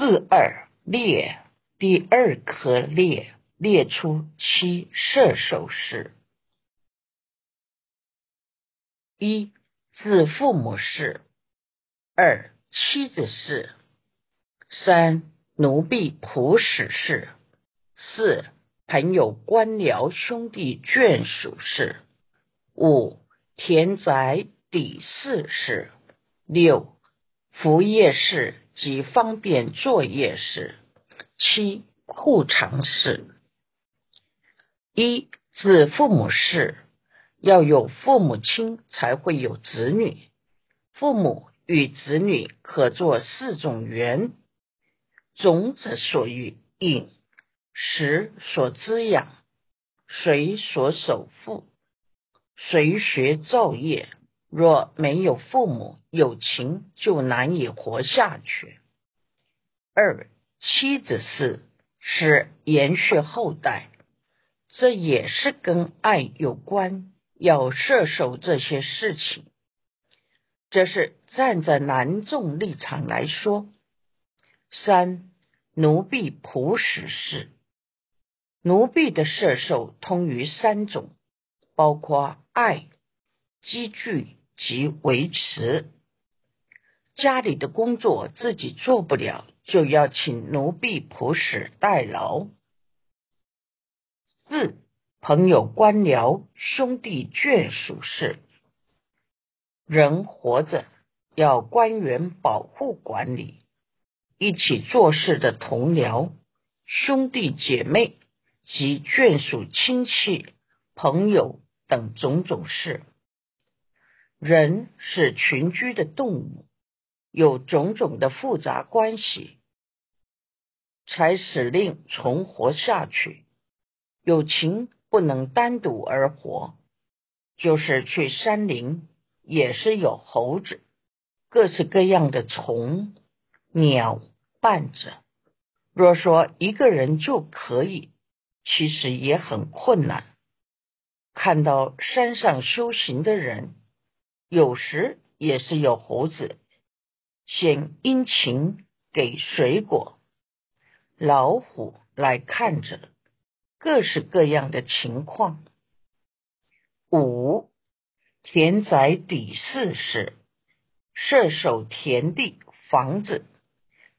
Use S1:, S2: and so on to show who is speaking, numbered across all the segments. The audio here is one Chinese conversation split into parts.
S1: 四二列第二颗列列出七射手式：一自父母事；二妻子事；三奴婢仆使事；四朋友官僚兄弟眷属事；五田宅邸事事；六服业事。及方便作业事。七库藏事。一子父母事，要有父母亲才会有子女。父母与子女可做四种缘：种子所育，饮食所滋养，水所守护，随学造业。若没有父母有情，就难以活下去。二妻子事是延续后代，这也是跟爱有关，要射手这些事情。这是站在男众立场来说。三奴婢仆使事，奴婢的射手通于三种，包括爱、积聚。及维持家里的工作自己做不了，就要请奴婢仆使代劳。四朋友官僚兄弟眷属事，人活着要官员保护管理，一起做事的同僚、兄弟姐妹及眷属亲戚朋友等种种事。人是群居的动物，有种种的复杂关系，才使令存活下去。有情不能单独而活，就是去山林，也是有猴子，各式各样的虫鸟伴着。若说一个人就可以，其实也很困难。看到山上修行的人。有时也是有猴子献殷勤给水果，老虎来看着，各式各样的情况。五田宅邸室是射手田地房子，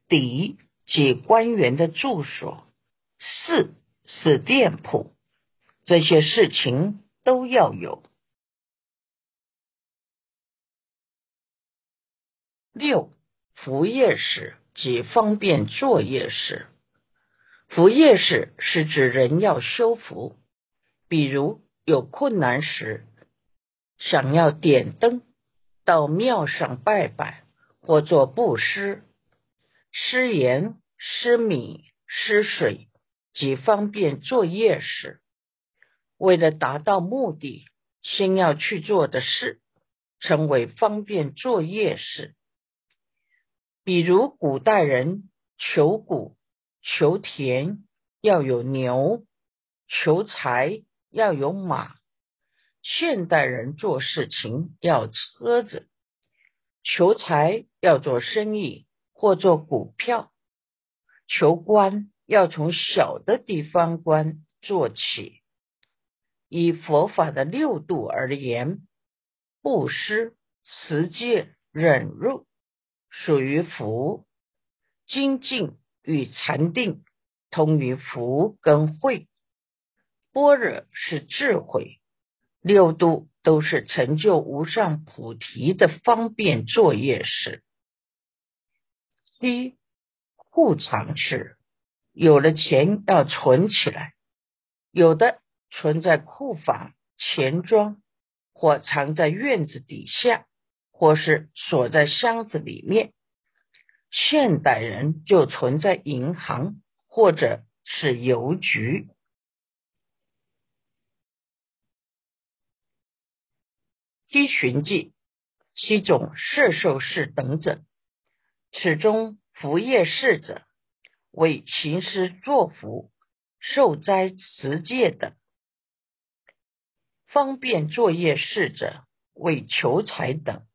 S1: 邸即官员的住所，室是店铺，这些事情都要有。六服业时即方便作业时，服业时是指人要修福，比如有困难时，想要点灯，到庙上拜拜，或做布施，施盐、施米、施水及方便作业时，为了达到目的，先要去做的事，称为方便作业事。比如古代人求谷、求田要有牛，求财要有马；现代人做事情要车子，求财要做生意或做股票，求官要从小的地方官做起。以佛法的六度而言，布施、持戒、忍辱。属于福，精进与禅定通于福跟慧，般若是智慧，六度都是成就无上菩提的方便作业事。一库藏是有了钱要存起来，有的存在库房、钱庄，或藏在院子底下。或是锁在箱子里面，现代人就存在银行或者是邮局。七旬记七种摄受事等者，此中服业事者为行施作福、受灾持戒等；方便作业事者为求财等。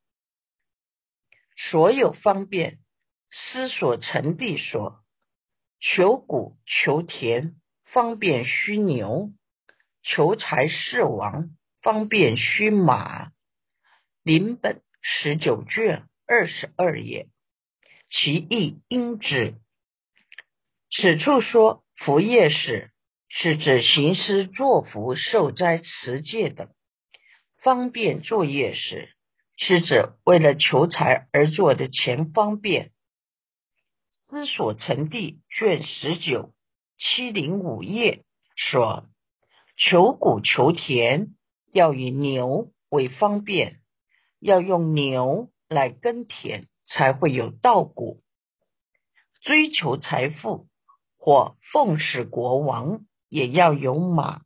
S1: 所有方便思所成地说：求谷求田，方便须牛；求财事王，方便须马。临本十九卷二十二页，其意应之。此处说福业时，是指行施作福、受灾持戒等；方便作业时，是指为了求财而做的钱方便。思所成地卷十九七零五页说：求谷求田，要以牛为方便，要用牛来耕田，才会有稻谷。追求财富或奉使国王，也要有马。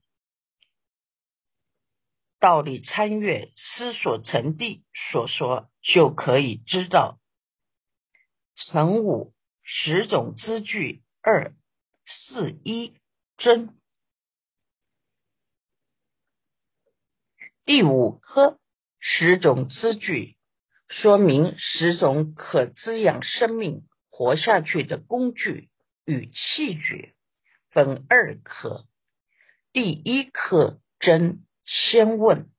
S1: 道理参阅思所成地所说，就可以知道。成五十种字句二四一真。第五科十种字句，说明十种可滋养生命活下去的工具与器具，分二科。第一科真。先问：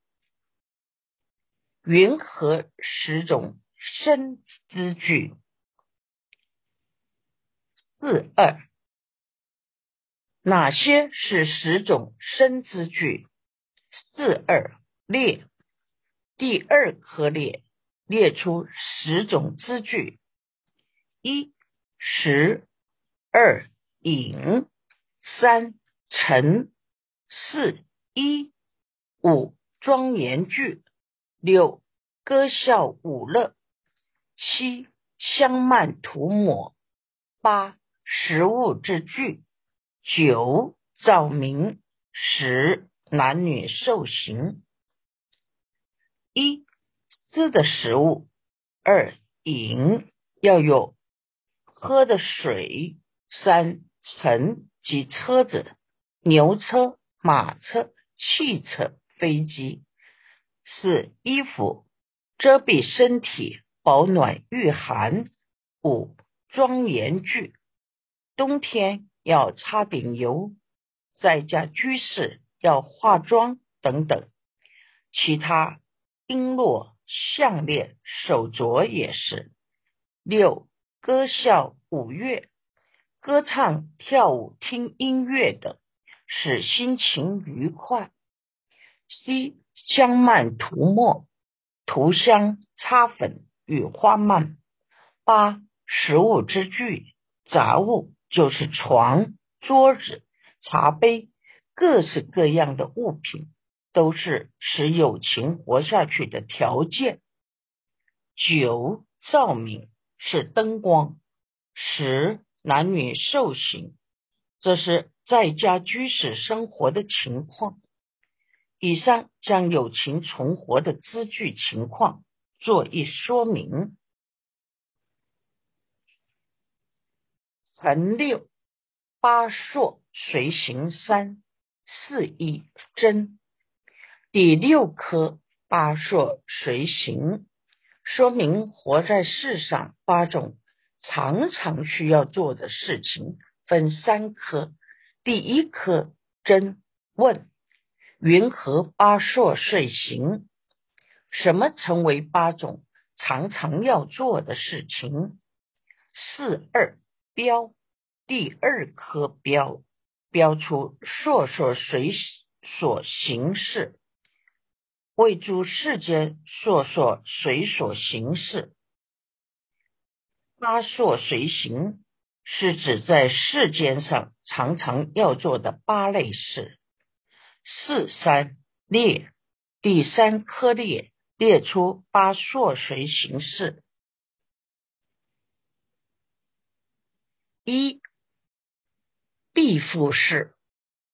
S1: 云何十种生之句？四二，哪些是十种生之句？四二列，第二颗列列出十种之句：一十，二引，三成，四一。五庄严句，六歌笑舞乐，七香曼涂抹，八食物之具，九照明，十男女受刑。一吃的食物，二饮。要有喝的水，三乘及车子，牛车、马车、汽车。飞机四衣服遮蔽身体，保暖御寒。五庄严具，冬天要擦点油，在家居士要化妆等等。其他璎珞、项链、手镯也是。六歌笑舞乐，歌唱、跳舞、听音乐等，使心情愉快。七香蔓涂抹，涂香、擦粉与花蔓。八食物之具，杂物就是床、桌子、茶杯，各式各样的物品，都是使友情活下去的条件。九照明是灯光。十男女受刑，这是在家居士生活的情况。以上将友情存活的资据情况做一说明。陈六八朔随行三四一真第六颗八朔随行，说明活在世上八种常常需要做的事情分三颗。第一颗真问。云何八朔睡行？什么成为八种常常要做的事情？四二标第二颗标标出硕硕随所行事，为诸世间硕硕随所行事。八朔随行是指在世间上常常要做的八类事。四三列第三颗列列出八朔随形式：一必复式；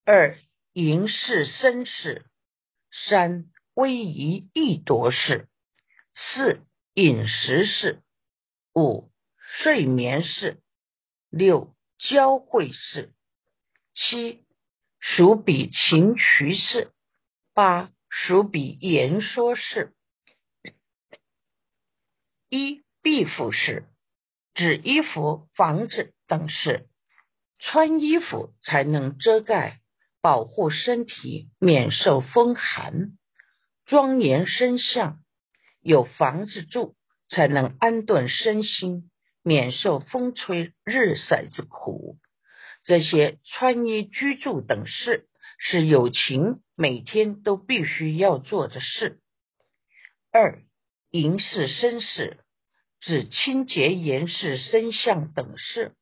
S1: 二迎事生式；三威仪易夺式；四饮食式；五睡眠式；六交会式；七。属比情渠事，八属比言说事。一避服事，指衣服、房子等事。穿衣服才能遮盖、保护身体免受风寒，庄严身相；有房子住，才能安顿身心，免受风吹日晒之苦。这些穿衣、居住等事，是友情每天都必须要做的事。二、淫事、身事，指清洁、严饰身相等事。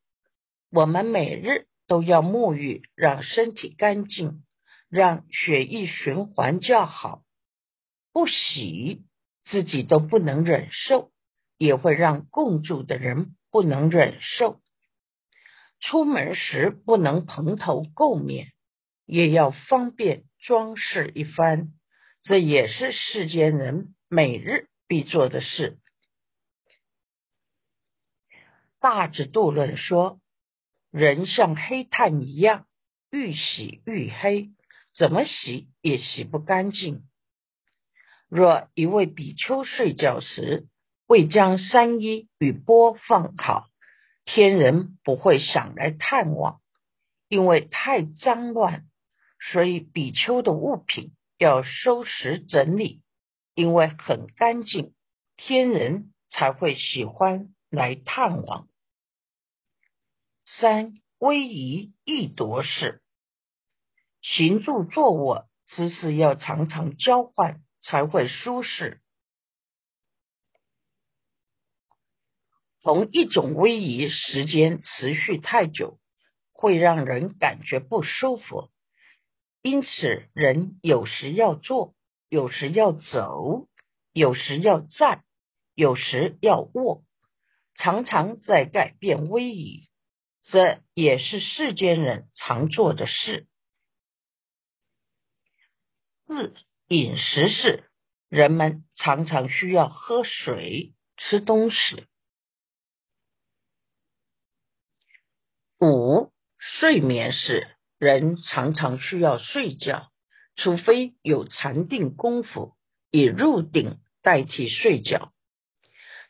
S1: 我们每日都要沐浴，让身体干净，让血液循环较好。不洗，自己都不能忍受，也会让共住的人不能忍受。出门时不能蓬头垢面，也要方便装饰一番，这也是世间人每日必做的事。大智度论说。人像黑炭一样，愈洗愈黑，怎么洗也洗不干净。若一位比丘睡觉时未将三衣与钵放好，天人不会想来探望，因为太脏乱，所以比丘的物品要收拾整理，因为很干净，天人才会喜欢来探望。三威仪易夺事，行住坐卧姿势要常常交换，才会舒适。同一种威仪时间持续太久，会让人感觉不舒服。因此，人有时要坐，有时要走，有时要站，有时要卧，常常在改变威仪。这也是世间人常做的事。四饮食是人们常常需要喝水、吃东西。五睡眠是人常常需要睡觉，除非有禅定功夫，以入定代替睡觉。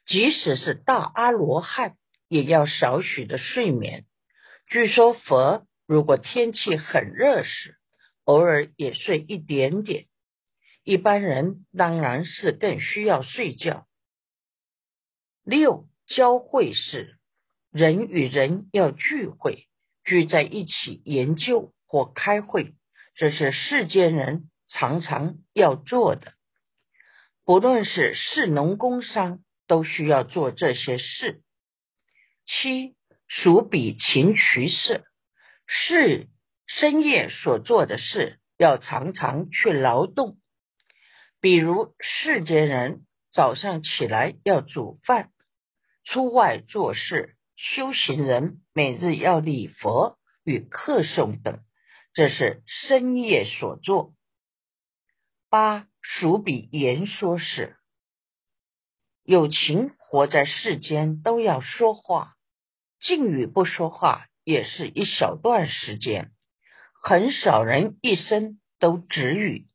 S1: 即使是大阿罗汉。也要少许的睡眠。据说佛如果天气很热时，偶尔也睡一点点。一般人当然是更需要睡觉。六交会是人与人要聚会，聚在一起研究或开会，这是世间人常常要做的。不论是士农工商，都需要做这些事。七属比勤渠事，是深夜所做的事，要常常去劳动。比如世间人早上起来要煮饭，出外做事；修行人每日要礼佛与课诵等，这是深夜所做。八属比言说事，有情活在世间都要说话。静语不说话也是一小段时间，很少人一生都止语，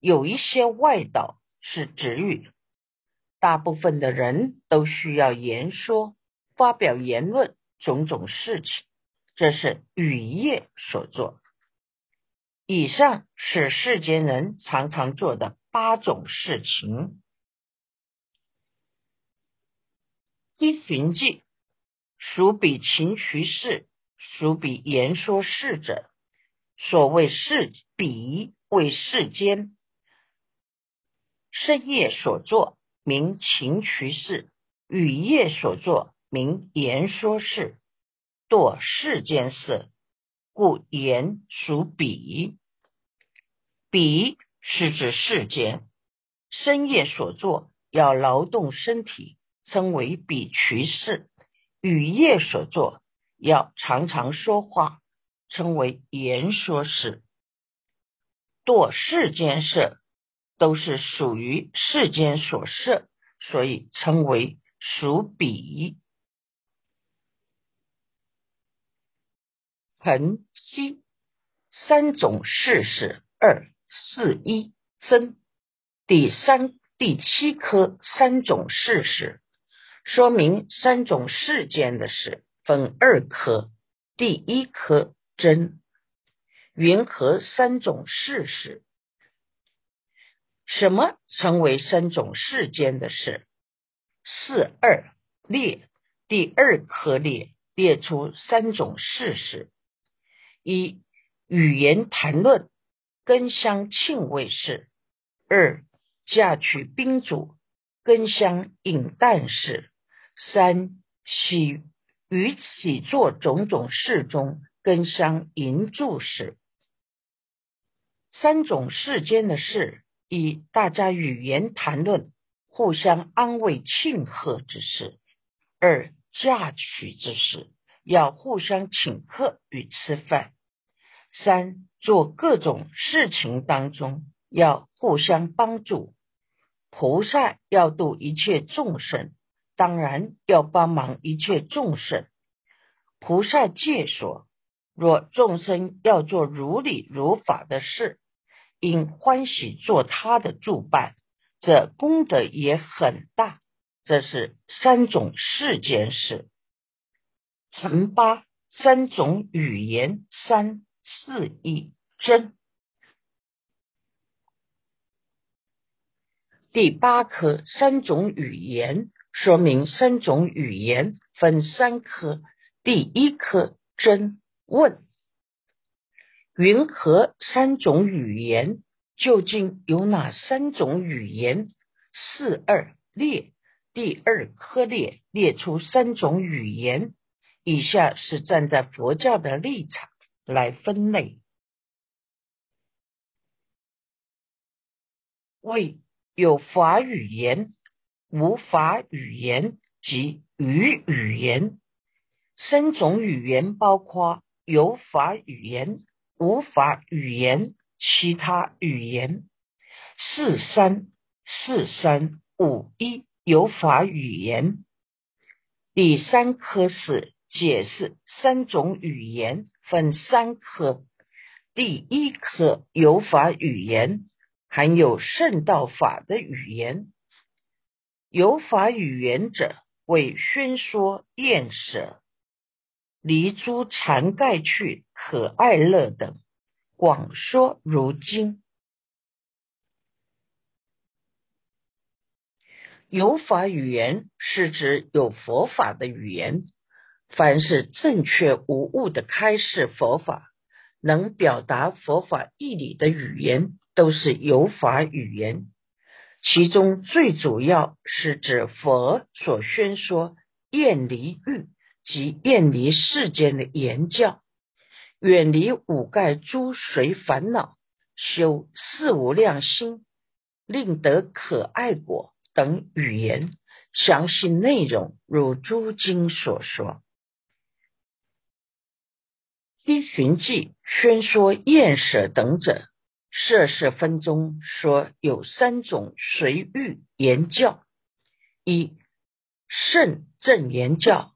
S1: 有一些外道是止语，大部分的人都需要言说，发表言论，种种事情，这是语业所做。以上是世间人常常做的八种事情。一循迹。属比勤渠事，属比言说事者。所谓事比为世间深夜所作，名勤渠事；雨夜所作，名言说事。堕世间事，故言属彼。彼是指世间深夜所作，要劳动身体，称为彼渠事。雨夜所作，要常常说话，称为言说事。堕世间事，都是属于世间所设，所以称为属彼。恒息三种事是二四一真，第三第七颗三种事是。说明三种世间的事分二科，第一科真，云何三种事实？什么成为三种世间的事？四二列第二科列列出三种事实：一、语言谈论根香庆卫事；二、嫁娶宾主根香饮淡事；三、起与起作种种事中根香迎住事。三种世间的事。以大家语言谈论、互相安慰、庆贺之事；二嫁娶之事，要互相请客与吃饭；三做各种事情当中要互相帮助。菩萨要度一切众生，当然要帮忙一切众生。菩萨戒说：若众生要做如理如法的事。应欢喜做他的助伴，这功德也很大。这是三种世间事。乘八三种语言三四一真。第八科三种语言，说明三种语言分三科。第一科真问。云何三种语言？究竟有哪三种语言？四二列第二科列列出三种语言。以下是站在佛教的立场来分类：为有法语言、无法语言及语语言。三种语言包括有法语言。无法语言，其他语言四三四三五一有法语言。第三科是解释三种语言分三科。第一科有法语言，含有圣道法的语言。有法语言者，为宣说厌舍。离诸禅盖去可爱乐等广说如经，有法语言是指有佛法的语言。凡是正确无误的开示佛法，能表达佛法义理的语言，都是有法语言。其中最主要是指佛所宣说厌离欲。及“厌离世间的言教，远离五盖诸随烦恼，修四无量心，令得可爱果等语言，详细内容如诸经所说。依寻记宣说厌舍等者，摄事分中说有三种随欲言教：一圣正言教。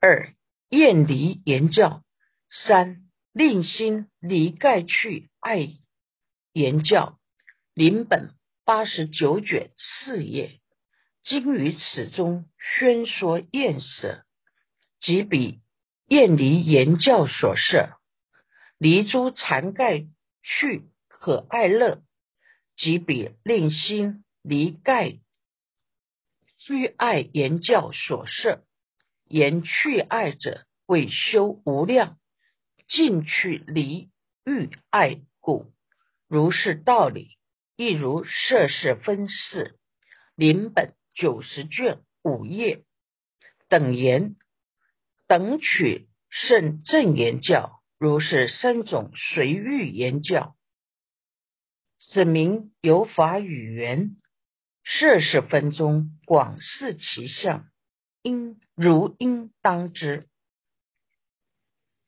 S1: 二厌离言教，三令心离盖去爱言教。临本八十九卷四页，经于此中宣说厌舍，即比厌离言教所摄；离诸残盖去可爱乐，即彼令心离盖去爱言教所摄。言去爱者，为修无量，尽去离欲爱故。如是道理，亦如摄事分事。临本九十卷五页等言，等取圣正言教，如是三种随欲言教。此名有法语言，摄事分中广示其相。应如应当知，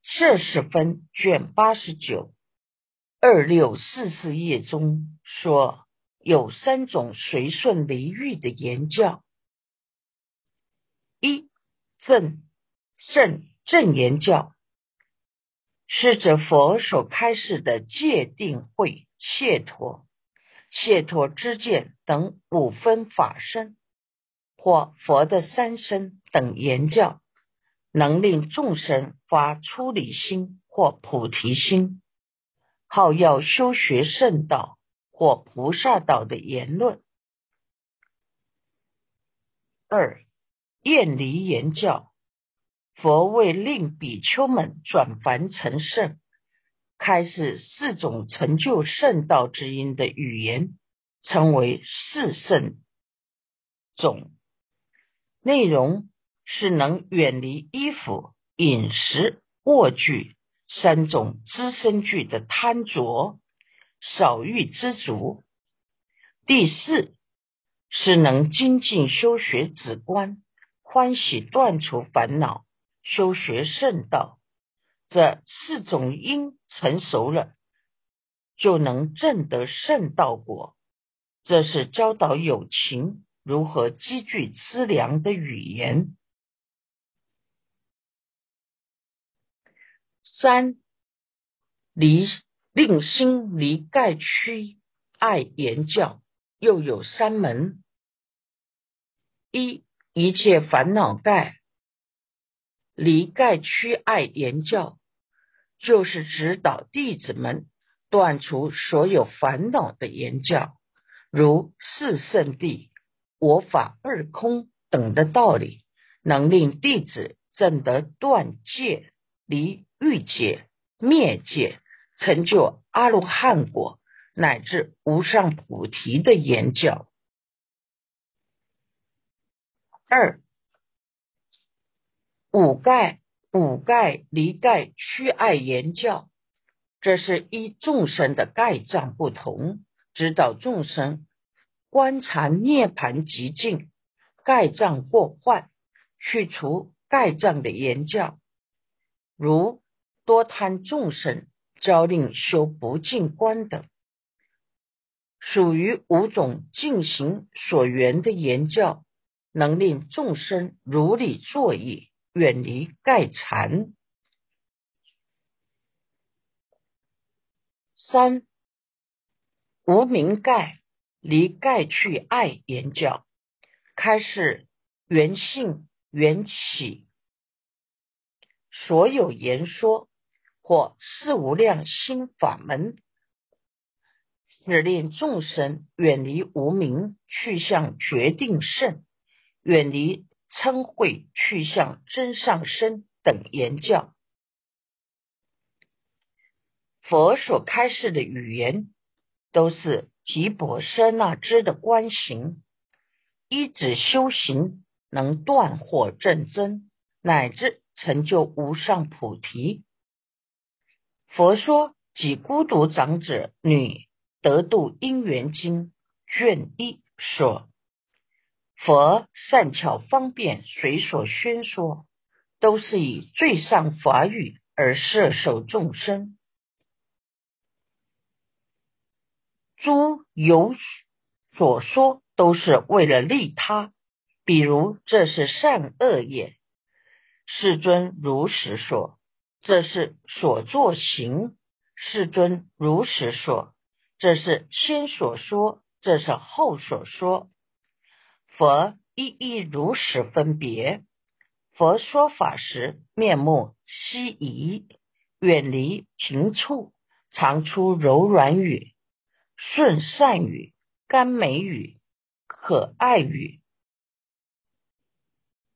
S1: 摄氏分卷八十九二六四四页中说，有三种随顺离欲的言教：一正圣正言教，是指佛所开示的戒定慧、解脱、解脱之见等五分法身。或佛的三身等言教，能令众生发出离心或菩提心，好要修学圣道或菩萨道的言论。二厌离言教，佛为令比丘们转凡成圣，开始四种成就圣道之因的语言，称为四圣种。内容是能远离衣服、饮食、卧具三种滋生具的贪着，少欲知足。第四。是能精进修学止观，欢喜断除烦恼，修学圣道。这四种因成熟了，就能证得圣道果。这是教导有情如何积聚资粮的语言。三离令心离盖区爱言教。又有三门：一一切烦恼盖离盖区爱言教，就是指导弟子们断除所有烦恼的言教，如四圣谛、我法二空等的道理，能令弟子证得断戒、离欲界、灭界，成就阿罗汉果。乃至无上菩提的言教。二五盖五盖离盖趋爱言教，这是依众生的盖障不同，指导众生观察涅盘极境，盖障过患，去除盖障的言教，如多贪众生，教令修不净观等。属于五种进行所缘的言教，能令众生如理作意，远离盖禅。三无名盖离盖去爱言教，开始缘性缘起，所有言说或四无量心法门。使令众生远离无名，去向决定胜；远离称会，去向真上身等言教。佛所开示的语言，都是提婆舍那支的观行，依止修行，能断惑正真，乃至成就无上菩提。佛说即孤独长者女。《得度因缘经》卷一说：“佛善巧方便，随所宣说，都是以最上法语而摄受众生。诸有所说，都是为了利他。比如这是善恶业，世尊如实说；这是所作行，世尊如实说。”这是先所说，这是后所说。佛一一如实分别。佛说法时，面目稀移，远离平处，常出柔软语、顺善语、甘美语、可爱语、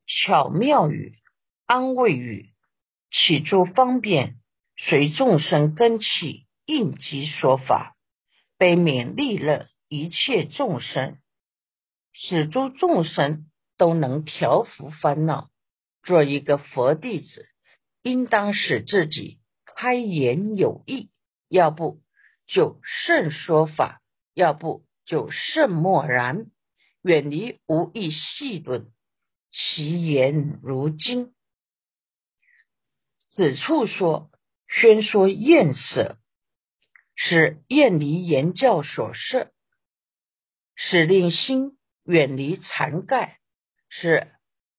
S1: 巧妙语、安慰语，起诸方便，随众生根器应机说法。悲悯利乐一切众生，使诸众生都能调伏烦恼。做一个佛弟子，应当使自己开言有益，要不就慎说法，要不就慎默然，远离无益细论，其言如金。此处说宣说厌舍。是厌离言教所摄，使令心远离残盖；是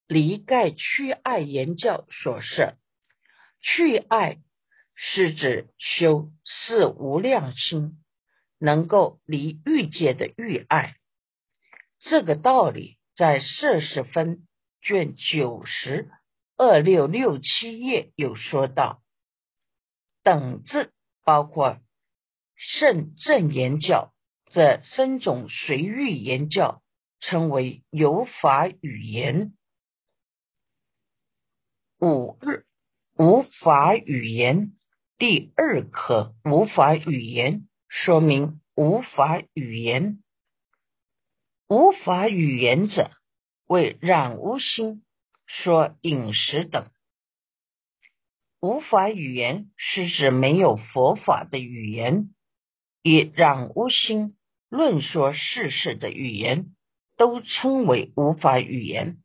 S1: 离盖去爱言教所摄，去爱是指修四无量心，能够离欲界的欲爱。这个道理在摄氏分卷九十二六六七页有说到，等字包括圣正言教这三种随欲言教，称为有法语言。五日无法语言，第二课无法语言，说明无法语言。无法语言者，为染污心说饮食等。无法语言是指没有佛法的语言，以染污心论说世事的语言，都称为无法语言。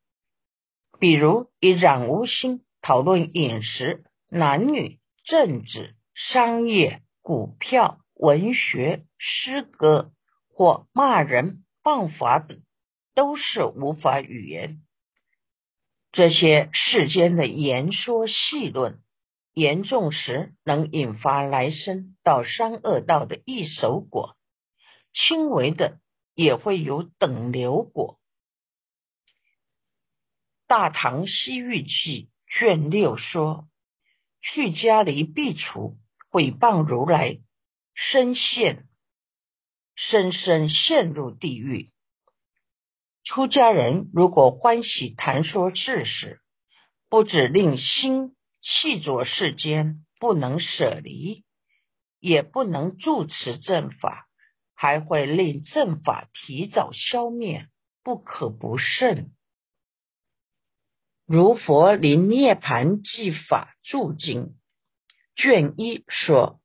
S1: 比如以染污心讨论饮食、男女、政治、商业、股票、文学、诗歌或骂人。谤法等都是无法语言。这些世间的言说细论，严重时能引发来生到三恶道的一手果；轻微的也会有等流果。《大唐西域记》卷六说：去家离必除，毁谤如来，深陷。深深陷入地狱。出家人如果欢喜谈说智识，不止令心气着世间，不能舍离，也不能住持正法，还会令正法提早消灭，不可不慎。如佛临涅盘记法注经卷一说，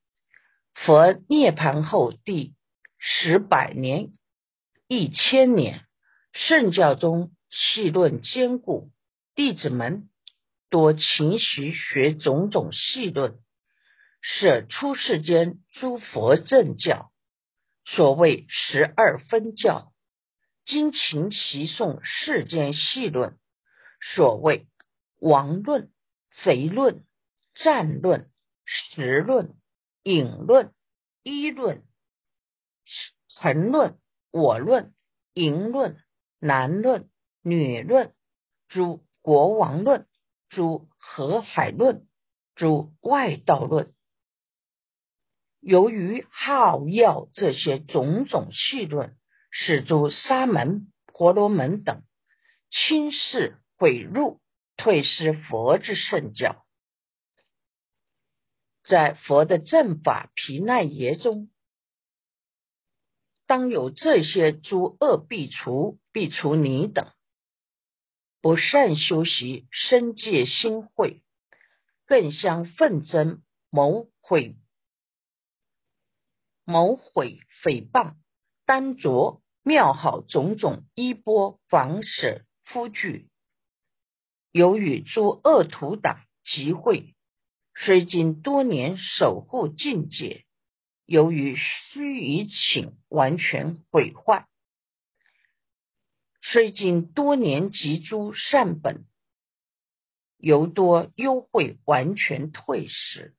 S1: 佛涅盘后第。十百年、一千年，圣教中细论坚固，弟子们多勤习学种种细论，舍出世间诸佛正教。所谓十二分教，今勤习诵世间细论。所谓王论、贼论、战论、时论、隐论、一论。臣论、我论、淫论、男论、女论、诸国王论、诸河海论、诸外道论，由于好药这些种种细论，使诸沙门、婆罗门等轻视毁入、退失佛之圣教，在佛的正法皮奈耶中。当有这些诸恶必除，必除你等不善修习身戒心慧，更相奋争谋毁谋毁诽谤，单着妙好种种衣钵房舍夫具，由于诸恶徒党集会，虽经多年守护境界。由于须臾请完全毁坏，虽经多年集诸善本，犹多优惠完全退失。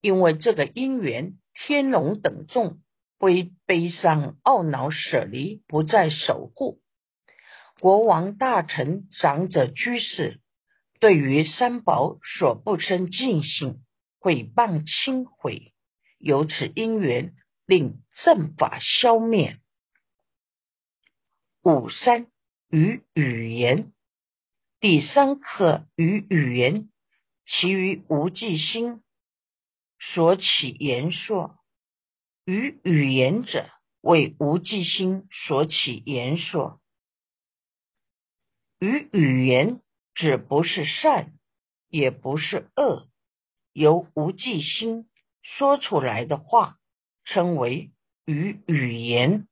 S1: 因为这个因缘，天龙等众为悲伤懊恼舍离，不再守护。国王大臣长者居士，对于三宝所不生尽性，毁谤轻毁。由此因缘，令正法消灭。五三与语言，第三课与语言，其余无记心所起言说。与语言者，为无记心所起言说。与语言指不是善，也不是恶，由无记心。说出来的话称为与语言。